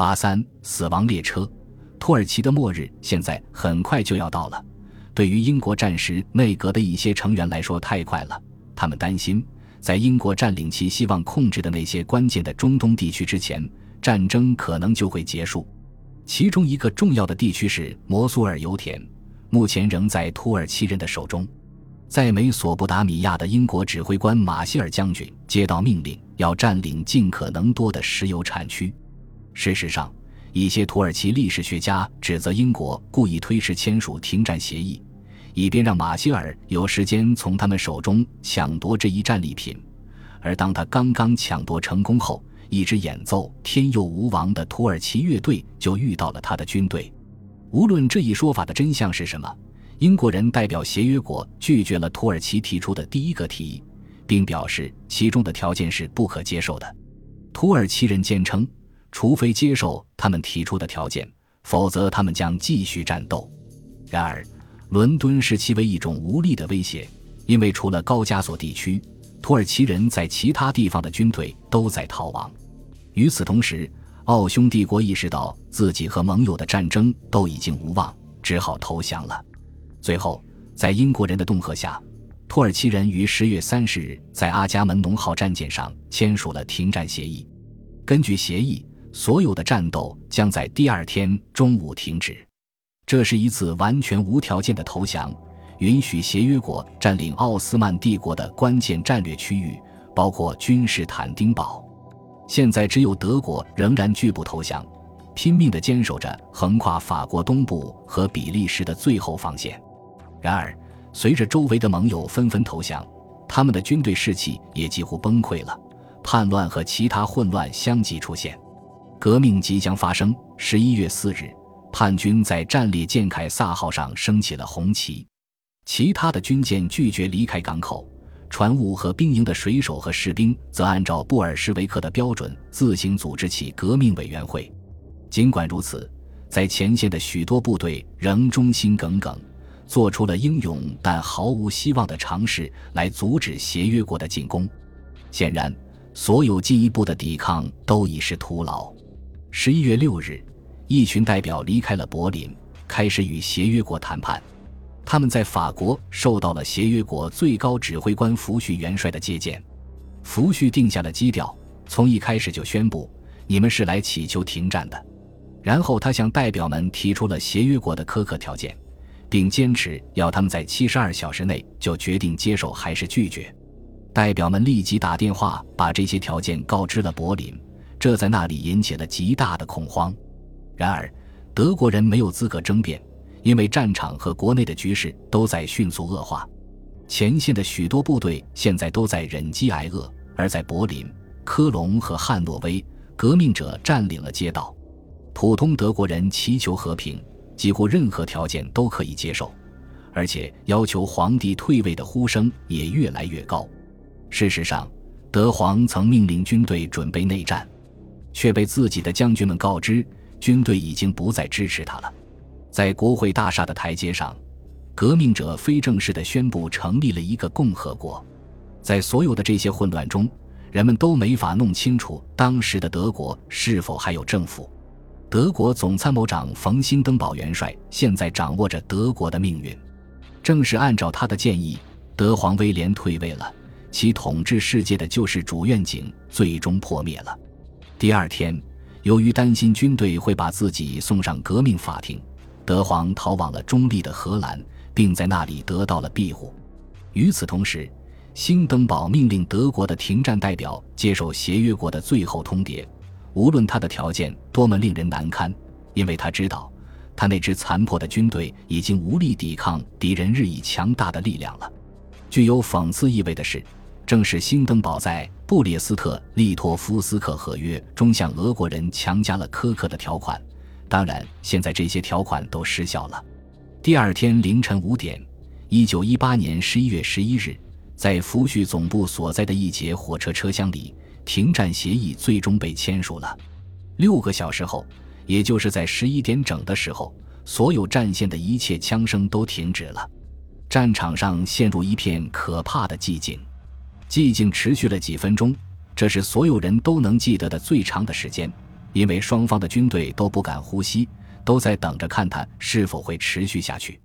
八三死亡列车，土耳其的末日现在很快就要到了。对于英国战时内阁的一些成员来说，太快了。他们担心，在英国占领其希望控制的那些关键的中东地区之前，战争可能就会结束。其中一个重要的地区是摩苏尔油田，目前仍在土耳其人的手中。在美索不达米亚的英国指挥官马歇尔将军接到命令，要占领尽可能多的石油产区。事实上，一些土耳其历史学家指责英国故意推迟签署停战协议，以便让马歇尔有时间从他们手中抢夺这一战利品。而当他刚刚抢夺成功后，一支演奏《天佑吾王》的土耳其乐队就遇到了他的军队。无论这一说法的真相是什么，英国人代表协约国拒绝了土耳其提出的第一个提议，并表示其中的条件是不可接受的。土耳其人坚称，除非接受他们提出的条件，否则他们将继续战斗。然而，伦敦视其为一种无力的威胁，因为除了高加索地区，土耳其人在其他地方的军队都在逃亡。与此同时，奥匈帝国意识到自己和盟友的战争都已经无望，只好投降了。最后，在英国人的恫吓下，土耳其人于十月三十日在阿伽门农号战舰上签署了停战协议。根据协议，所有的战斗将在第二天中午停止。这是一次完全无条件的投降，允许协约国占领奥斯曼帝国的关键战略区域，包括君士坦丁堡。现在只有德国仍然拒不投降，拼命地坚守着横跨法国东部和比利时的最后防线。然而，随着周围的盟友纷纷投降，他们的军队士气也几乎崩溃了。叛乱和其他混乱相继出现，革命即将发生。十一月四日，叛军在战列舰凯撒号上升起了红旗，其他的军舰拒绝离开港口。船坞和兵营的水手和士兵则按照布尔什维克的标准自行组织起革命委员会。尽管如此，在前线的许多部队仍忠心耿耿，做出了英勇但毫无希望的尝试来阻止协约国的进攻。显然，所有进一步的抵抗都已是徒劳。十一月六日，一群代表离开了柏林，开始与协约国谈判。他们在法国受到了协约国最高指挥官福煦元帅的接见，福煦定下了基调，从一开始就宣布：“你们是来祈求停战的。”然后他向代表们提出了协约国的苛刻条件，并坚持要他们在七十二小时内就决定接受还是拒绝。代表们立即打电话把这些条件告知了柏林，这在那里引起了极大的恐慌。然而，德国人没有资格争辩。因为战场和国内的局势都在迅速恶化，前线的许多部队现在都在忍饥挨饿。而在柏林、科隆和汉诺威，革命者占领了街道。普通德国人祈求和平，几乎任何条件都可以接受，而且要求皇帝退位的呼声也越来越高。事实上，德皇曾命令军队准备内战，却被自己的将军们告知，军队已经不再支持他了。在国会大厦的台阶上，革命者非正式地宣布成立了一个共和国。在所有的这些混乱中，人们都没法弄清楚当时的德国是否还有政府。德国总参谋长冯兴登堡元帅现在掌握着德国的命运。正是按照他的建议，德皇威廉退位了，其统治世界的救世主愿景最终破灭了。第二天，由于担心军队会把自己送上革命法庭。德皇逃往了中立的荷兰，并在那里得到了庇护。与此同时，兴登堡命令德国的停战代表接受协约国的最后通牒，无论他的条件多么令人难堪，因为他知道，他那支残破的军队已经无力抵抗敌人日益强大的力量了。具有讽刺意味的是，正是兴登堡在布列斯特利托夫斯克合约中向俄国人强加了苛刻的条款。当然，现在这些条款都失效了。第二天凌晨五点，一九一八年十一月十一日，在福煦总部所在的一节火车车厢里，停战协议最终被签署了。六个小时后，也就是在十一点整的时候，所有战线的一切枪声都停止了，战场上陷入一片可怕的寂静。寂静持续了几分钟，这是所有人都能记得的最长的时间。因为双方的军队都不敢呼吸，都在等着看它是否会持续下去。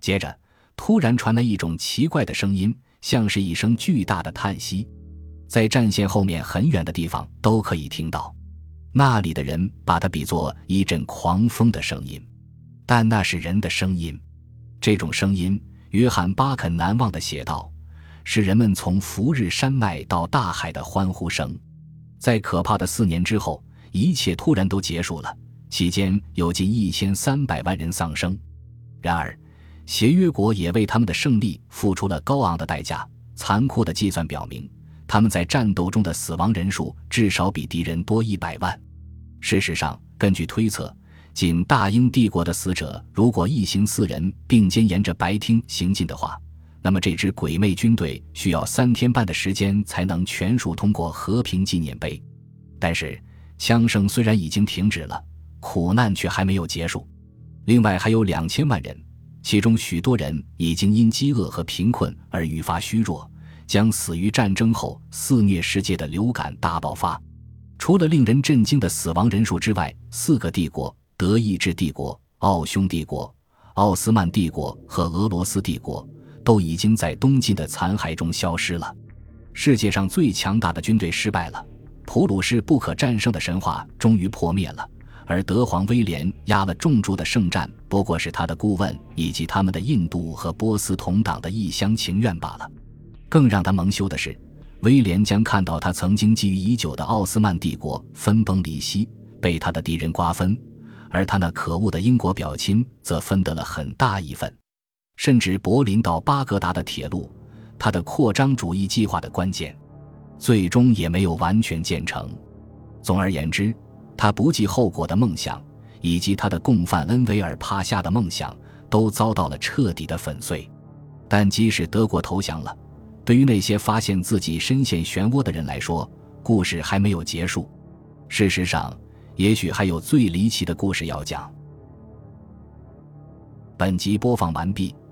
接着，突然传来一种奇怪的声音，像是一声巨大的叹息，在战线后面很远的地方都可以听到。那里的人把它比作一阵狂风的声音，但那是人的声音。这种声音，约翰·巴肯难忘的写道：“是人们从福日山脉到大海的欢呼声。”在可怕的四年之后，一切突然都结束了。期间有近一千三百万人丧生。然而，协约国也为他们的胜利付出了高昂的代价。残酷的计算表明。他们在战斗中的死亡人数至少比敌人多一百万。事实上，根据推测，仅大英帝国的死者如果一行四人并肩沿着白厅行进的话，那么这支鬼魅军队需要三天半的时间才能全数通过和平纪念碑。但是，枪声虽然已经停止了，苦难却还没有结束。另外还有两千万人，其中许多人已经因饥饿和贫困而愈发虚弱。将死于战争后肆虐世界的流感大爆发。除了令人震惊的死亡人数之外，四个帝国——德意志帝国、奥匈帝国、奥斯曼帝国和俄罗斯帝国——都已经在东晋的残骸中消失了。世界上最强大的军队失败了，普鲁士不可战胜的神话终于破灭了。而德皇威廉压了重注的圣战，不过是他的顾问以及他们的印度和波斯同党的一厢情愿罢了。更让他蒙羞的是，威廉将看到他曾经觊觎已久的奥斯曼帝国分崩离析，被他的敌人瓜分，而他那可恶的英国表亲则分得了很大一份。甚至柏林到巴格达的铁路，他的扩张主义计划的关键，最终也没有完全建成。总而言之，他不计后果的梦想，以及他的共犯恩维尔帕夏的梦想，都遭到了彻底的粉碎。但即使德国投降了。对于那些发现自己深陷漩涡的人来说，故事还没有结束。事实上，也许还有最离奇的故事要讲。本集播放完毕，